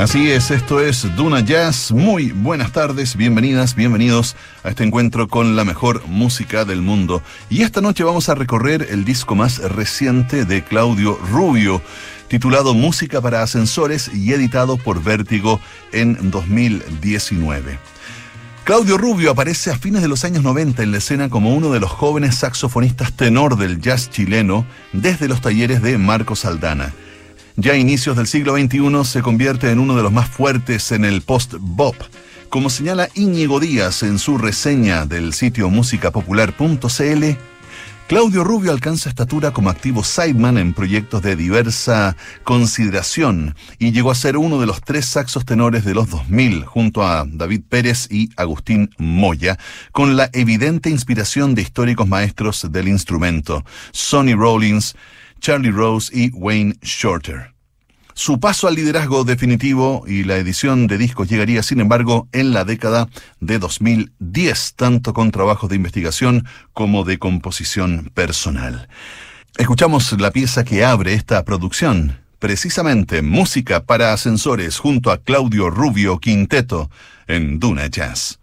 Así es, esto es Duna Jazz. Muy buenas tardes, bienvenidas, bienvenidos a este encuentro con la mejor música del mundo. Y esta noche vamos a recorrer el disco más reciente de Claudio Rubio, titulado Música para Ascensores y editado por Vértigo en 2019. Claudio Rubio aparece a fines de los años 90 en la escena como uno de los jóvenes saxofonistas tenor del jazz chileno desde los talleres de Marco Saldana. Ya a inicios del siglo XXI se convierte en uno de los más fuertes en el post-bop. Como señala Íñigo Díaz en su reseña del sitio musicapopular.cl, Claudio Rubio alcanza estatura como activo sideman en proyectos de diversa consideración y llegó a ser uno de los tres saxos tenores de los 2000 junto a David Pérez y Agustín Moya, con la evidente inspiración de históricos maestros del instrumento, Sonny Rollins, Charlie Rose y Wayne Shorter. Su paso al liderazgo definitivo y la edición de discos llegaría, sin embargo, en la década de 2010, tanto con trabajos de investigación como de composición personal. Escuchamos la pieza que abre esta producción, precisamente música para ascensores junto a Claudio Rubio Quinteto en Duna Jazz.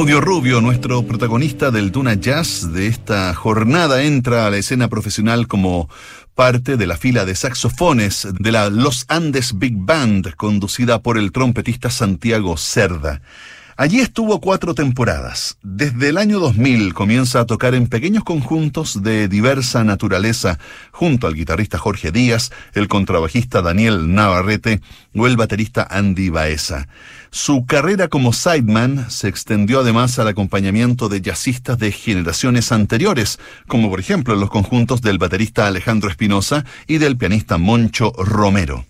Claudio Rubio, nuestro protagonista del Duna Jazz de esta jornada, entra a la escena profesional como parte de la fila de saxofones de la Los Andes Big Band, conducida por el trompetista Santiago Cerda. Allí estuvo cuatro temporadas. Desde el año 2000 comienza a tocar en pequeños conjuntos de diversa naturaleza, junto al guitarrista Jorge Díaz, el contrabajista Daniel Navarrete o el baterista Andy Baeza. Su carrera como sideman se extendió además al acompañamiento de jazzistas de generaciones anteriores, como por ejemplo los conjuntos del baterista Alejandro Espinosa y del pianista Moncho Romero.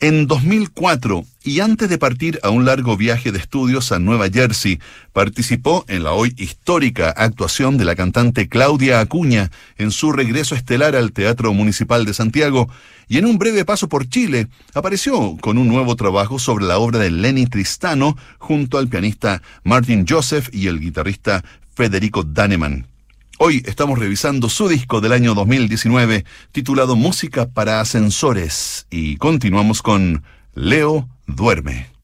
En 2004, y antes de partir a un largo viaje de estudios a Nueva Jersey, participó en la hoy histórica actuación de la cantante Claudia Acuña en su regreso estelar al Teatro Municipal de Santiago, y en un breve paso por Chile, apareció con un nuevo trabajo sobre la obra de Lenny Tristano junto al pianista Martin Joseph y el guitarrista Federico Daneman. Hoy estamos revisando su disco del año 2019 titulado Música para Ascensores y continuamos con Leo Duerme.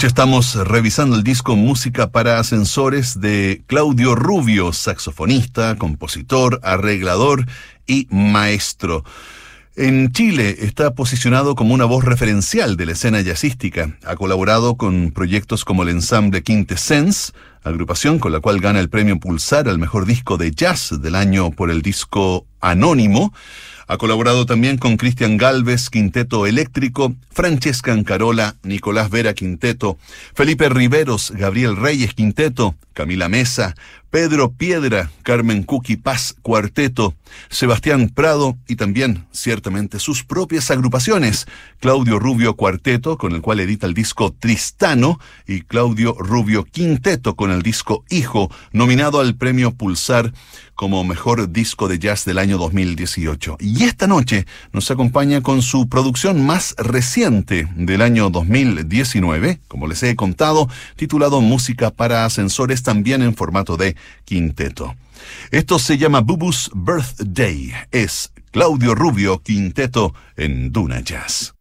Noche estamos revisando el disco Música para Ascensores de Claudio Rubio, saxofonista, compositor, arreglador y maestro. En Chile está posicionado como una voz referencial de la escena jazzística. Ha colaborado con proyectos como el ensamble Quintessence, agrupación con la cual gana el premio Pulsar al mejor disco de jazz del año por el disco Anónimo. Ha colaborado también con Cristian Galvez, Quinteto Eléctrico, Francesca Ancarola, Nicolás Vera Quinteto, Felipe Riveros, Gabriel Reyes Quinteto, Camila Mesa, Pedro Piedra, Carmen Cuqui Paz Cuarteto, Sebastián Prado y también, ciertamente, sus propias agrupaciones, Claudio Rubio Cuarteto, con el cual edita el disco Tristano, y Claudio Rubio Quinteto, con el disco Hijo, nominado al premio Pulsar como mejor disco de jazz del año 2018. Y esta noche nos acompaña con su producción más reciente del año 2019, como les he contado, titulado Música para Ascensores, también en formato de quinteto. Esto se llama Bubu's Birthday. Es Claudio Rubio Quinteto en Duna Jazz.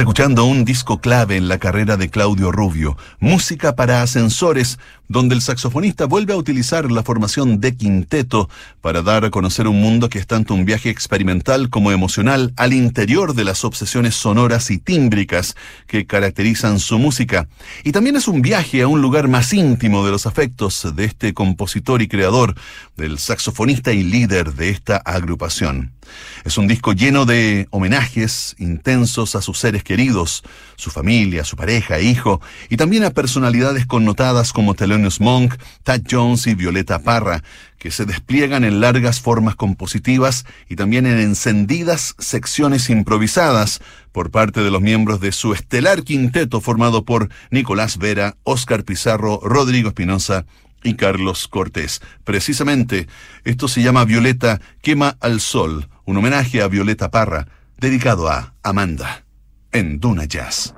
Escuchando un disco clave en la carrera de Claudio Rubio, música para ascensores, donde el saxofonista vuelve a utilizar la formación de quinteto para dar a conocer un mundo que es tanto un viaje experimental como emocional al interior de las obsesiones sonoras y tímbricas que caracterizan su música. Y también es un viaje a un lugar más íntimo de los afectos de este compositor y creador, del saxofonista y líder de esta agrupación. Es un disco lleno de homenajes intensos a sus seres queridos, su familia, su pareja hijo, y también a personalidades connotadas como Monk, Tad Jones y Violeta Parra, que se despliegan en largas formas compositivas y también en encendidas secciones improvisadas por parte de los miembros de su estelar quinteto formado por Nicolás Vera, Óscar Pizarro, Rodrigo Espinosa y Carlos Cortés. Precisamente, esto se llama Violeta Quema al Sol, un homenaje a Violeta Parra, dedicado a Amanda, en Duna Jazz.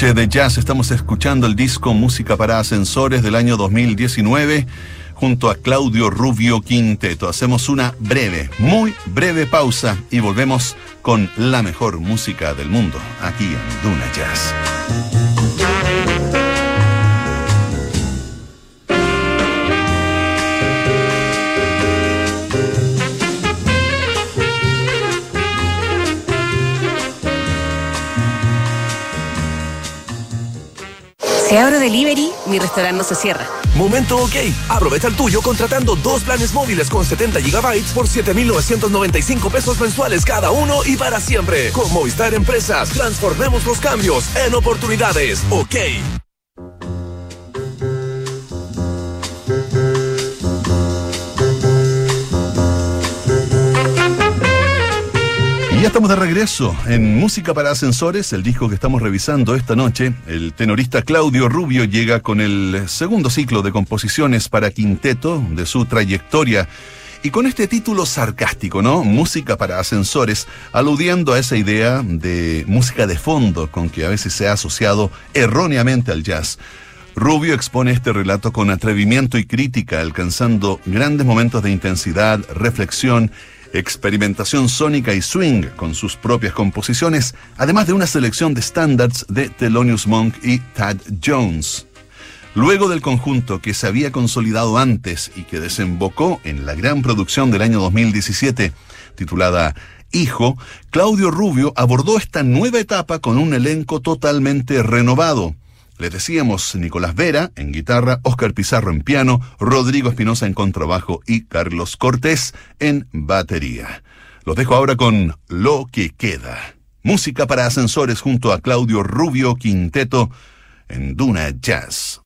De jazz estamos escuchando el disco Música para Ascensores del año 2019 junto a Claudio Rubio Quinteto. Hacemos una breve, muy breve pausa y volvemos con la mejor música del mundo aquí en Duna Jazz. Si abro delivery, mi restaurante no se cierra. Momento ok. Aprovecha el tuyo contratando dos planes móviles con 70 GB por 7,995 pesos mensuales cada uno y para siempre. Con Movistar Empresas, transformemos los cambios en oportunidades. Ok. Estamos de regreso en Música para Ascensores, el disco que estamos revisando esta noche. El tenorista Claudio Rubio llega con el segundo ciclo de composiciones para quinteto de su trayectoria. Y con este título sarcástico, ¿no? Música para ascensores, aludiendo a esa idea de música de fondo con que a veces se ha asociado erróneamente al jazz. Rubio expone este relato con atrevimiento y crítica, alcanzando grandes momentos de intensidad, reflexión experimentación sónica y swing con sus propias composiciones, además de una selección de standards de Thelonious Monk y Tad Jones. Luego del conjunto que se había consolidado antes y que desembocó en la gran producción del año 2017, titulada Hijo, Claudio Rubio abordó esta nueva etapa con un elenco totalmente renovado. Les decíamos Nicolás Vera en guitarra, Oscar Pizarro en piano, Rodrigo Espinosa en contrabajo y Carlos Cortés en batería. Los dejo ahora con Lo que queda. Música para ascensores junto a Claudio Rubio Quinteto en Duna Jazz.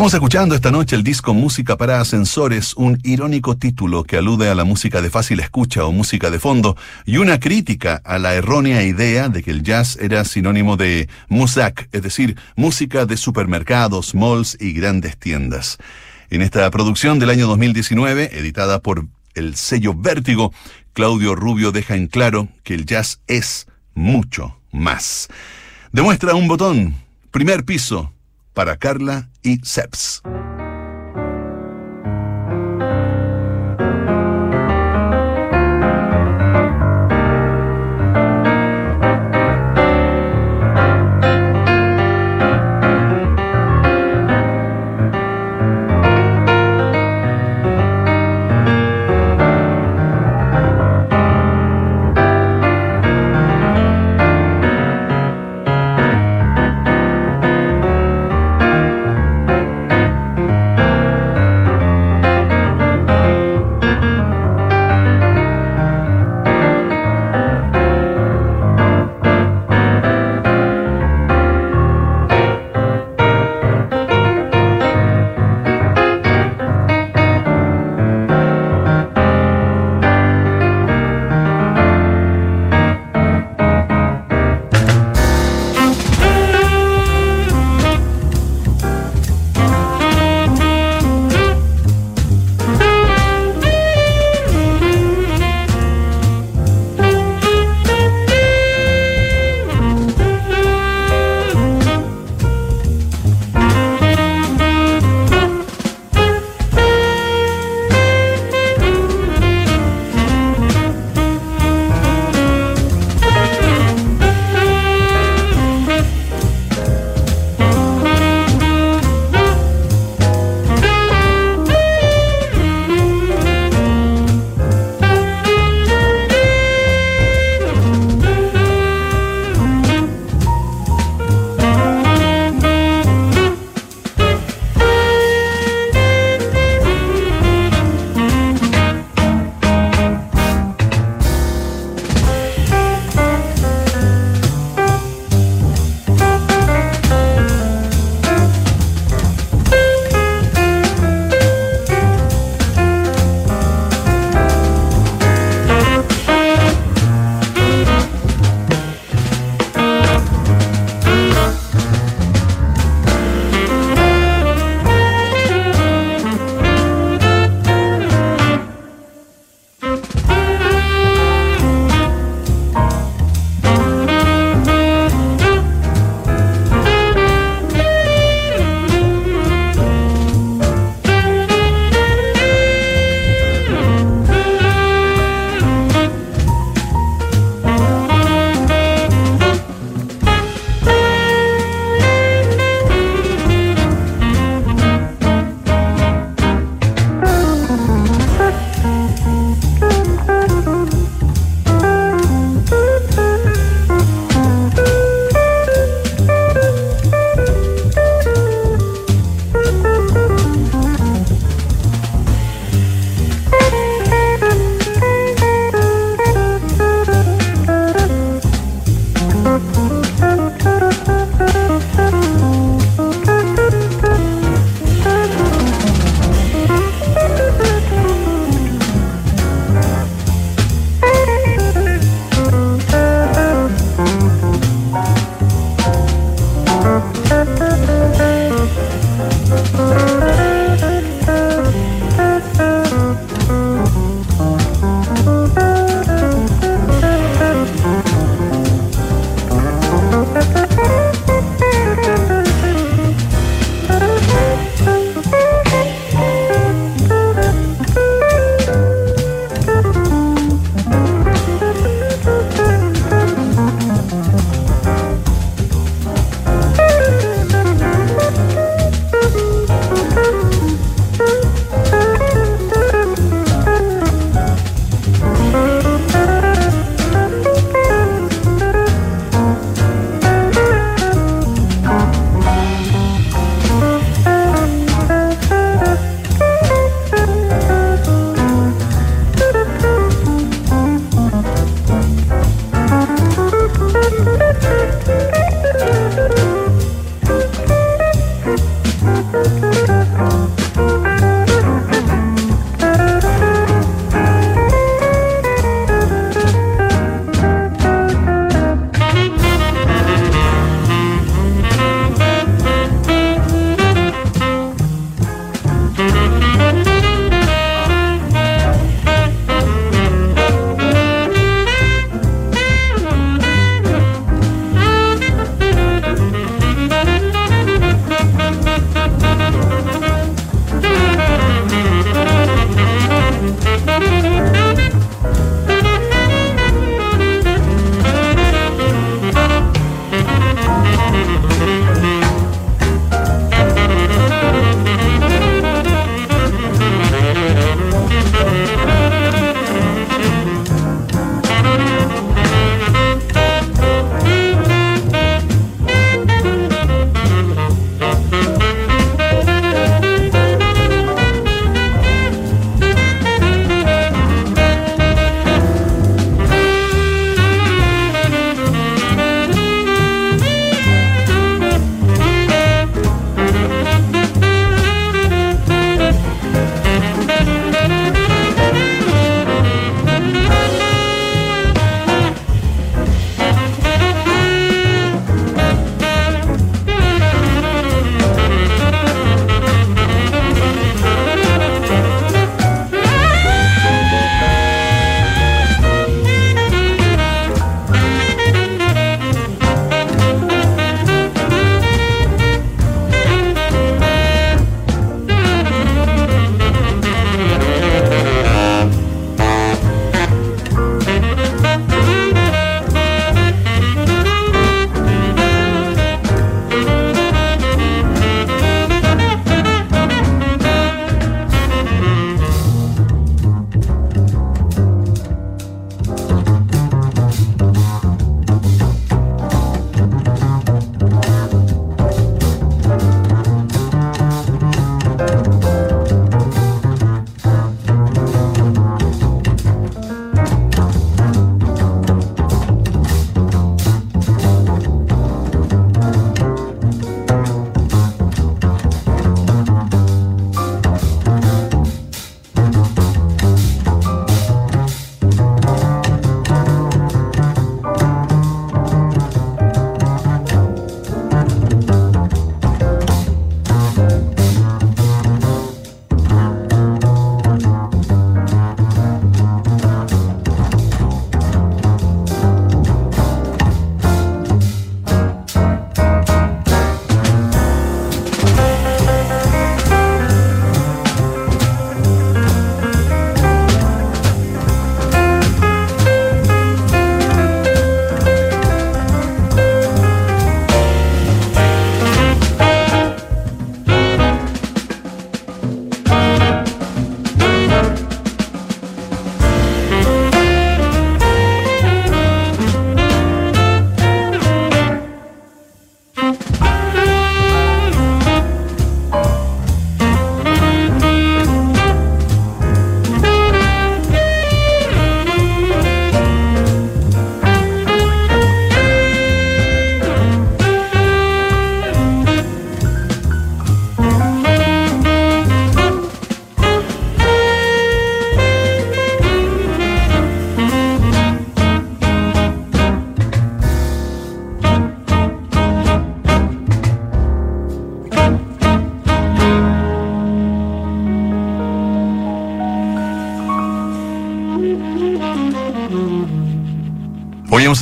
Estamos escuchando esta noche el disco Música para Ascensores, un irónico título que alude a la música de fácil escucha o música de fondo, y una crítica a la errónea idea de que el jazz era sinónimo de musak, es decir, música de supermercados, malls y grandes tiendas. En esta producción del año 2019, editada por el sello Vértigo, Claudio Rubio deja en claro que el jazz es mucho más. Demuestra un botón, primer piso, para Carla y Seps.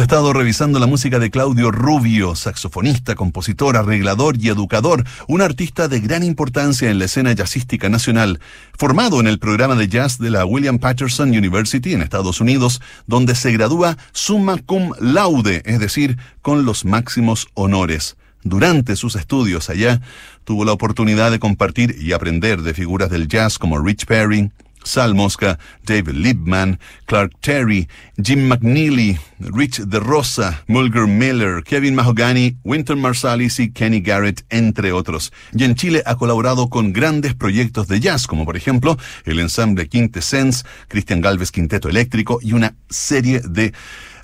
Estado revisando la música de Claudio Rubio, saxofonista, compositor, arreglador y educador, un artista de gran importancia en la escena jazzística nacional, formado en el programa de jazz de la William Patterson University en Estados Unidos, donde se gradúa summa cum laude, es decir, con los máximos honores. Durante sus estudios allá, tuvo la oportunidad de compartir y aprender de figuras del jazz como Rich Perry, Sal Mosca, David Liebman, Clark Terry, Jim McNeely, Rich De Rosa, Mulger Miller, Kevin Mahogany, Winton Marsalis y Kenny Garrett, entre otros. Y en Chile ha colaborado con grandes proyectos de jazz, como por ejemplo el ensamble Quintessence, Christian Galvez Quinteto Eléctrico y una serie de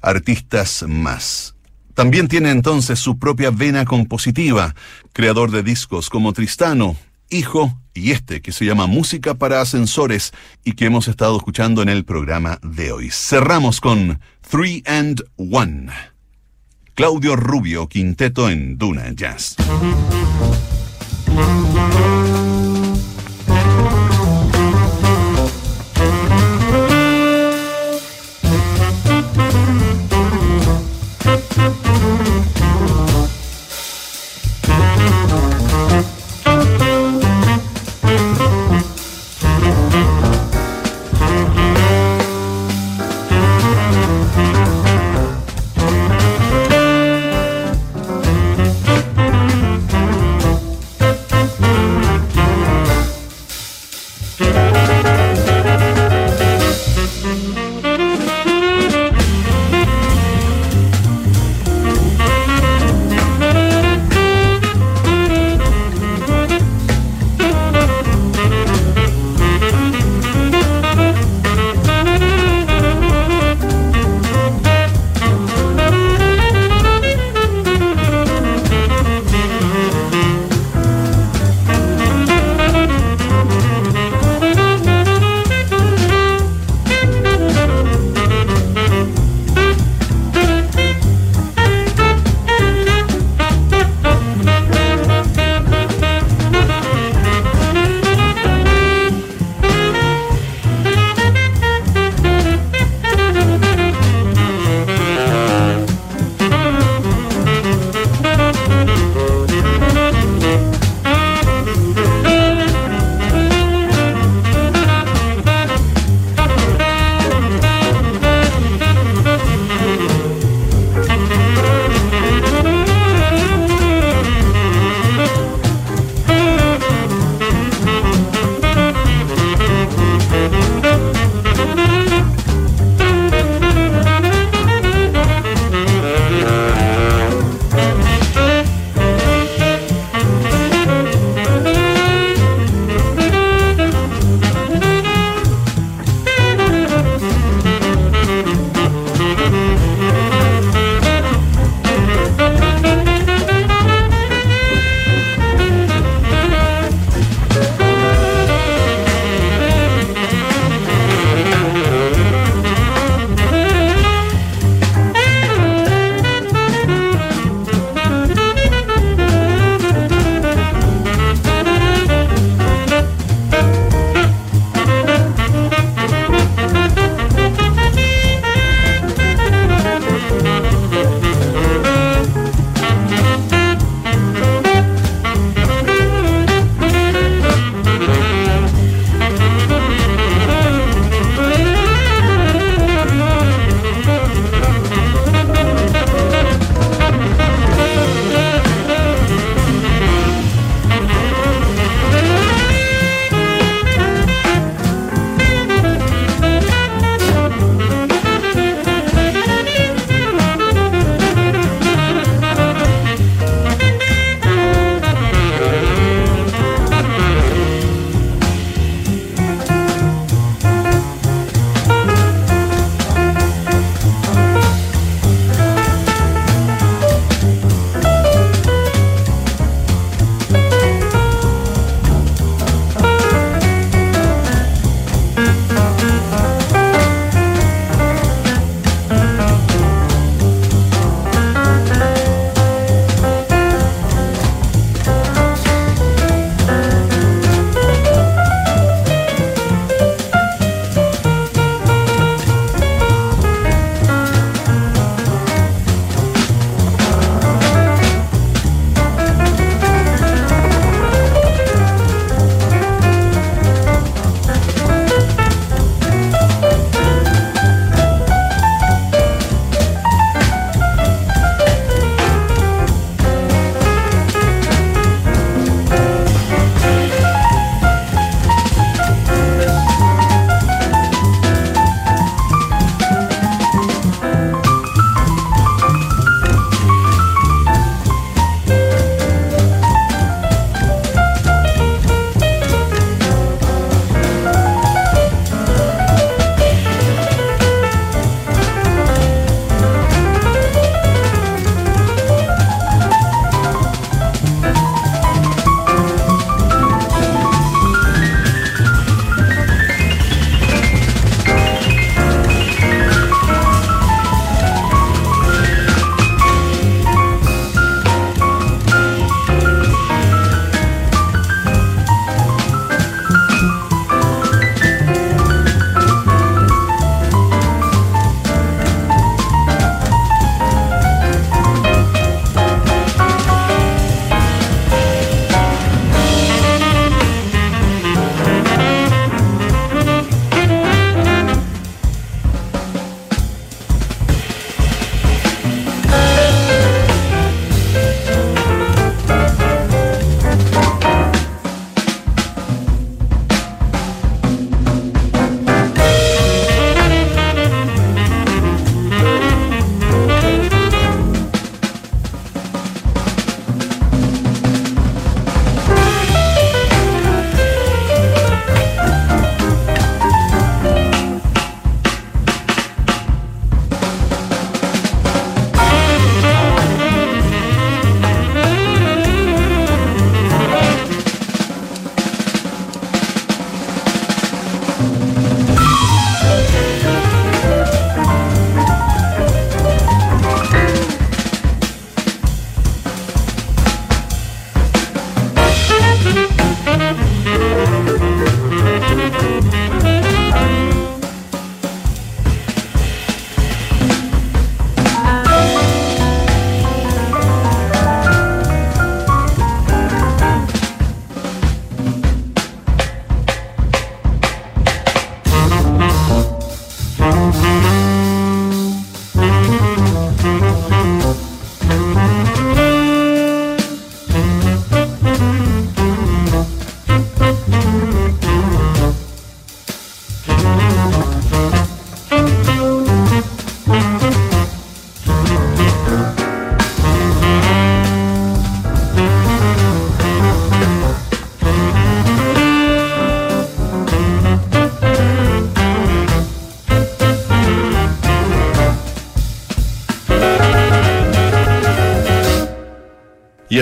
artistas más. También tiene entonces su propia vena compositiva, creador de discos como Tristano, Hijo y este que se llama Música para Ascensores y que hemos estado escuchando en el programa de hoy. Cerramos con Three and One. Claudio Rubio, quinteto en Duna Jazz.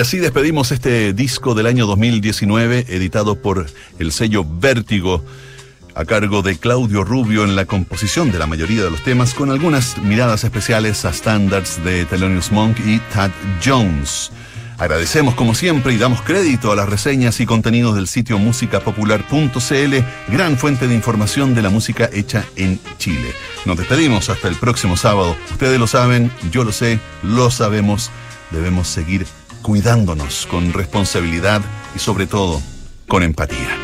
Así despedimos este disco del año 2019, editado por el sello Vértigo, a cargo de Claudio Rubio en la composición de la mayoría de los temas, con algunas miradas especiales a standards de Thelonious Monk y Tad Jones. Agradecemos como siempre y damos crédito a las reseñas y contenidos del sitio musicapopular.cl, gran fuente de información de la música hecha en Chile. Nos despedimos hasta el próximo sábado. Ustedes lo saben, yo lo sé, lo sabemos. Debemos seguir cuidándonos con responsabilidad y sobre todo con empatía.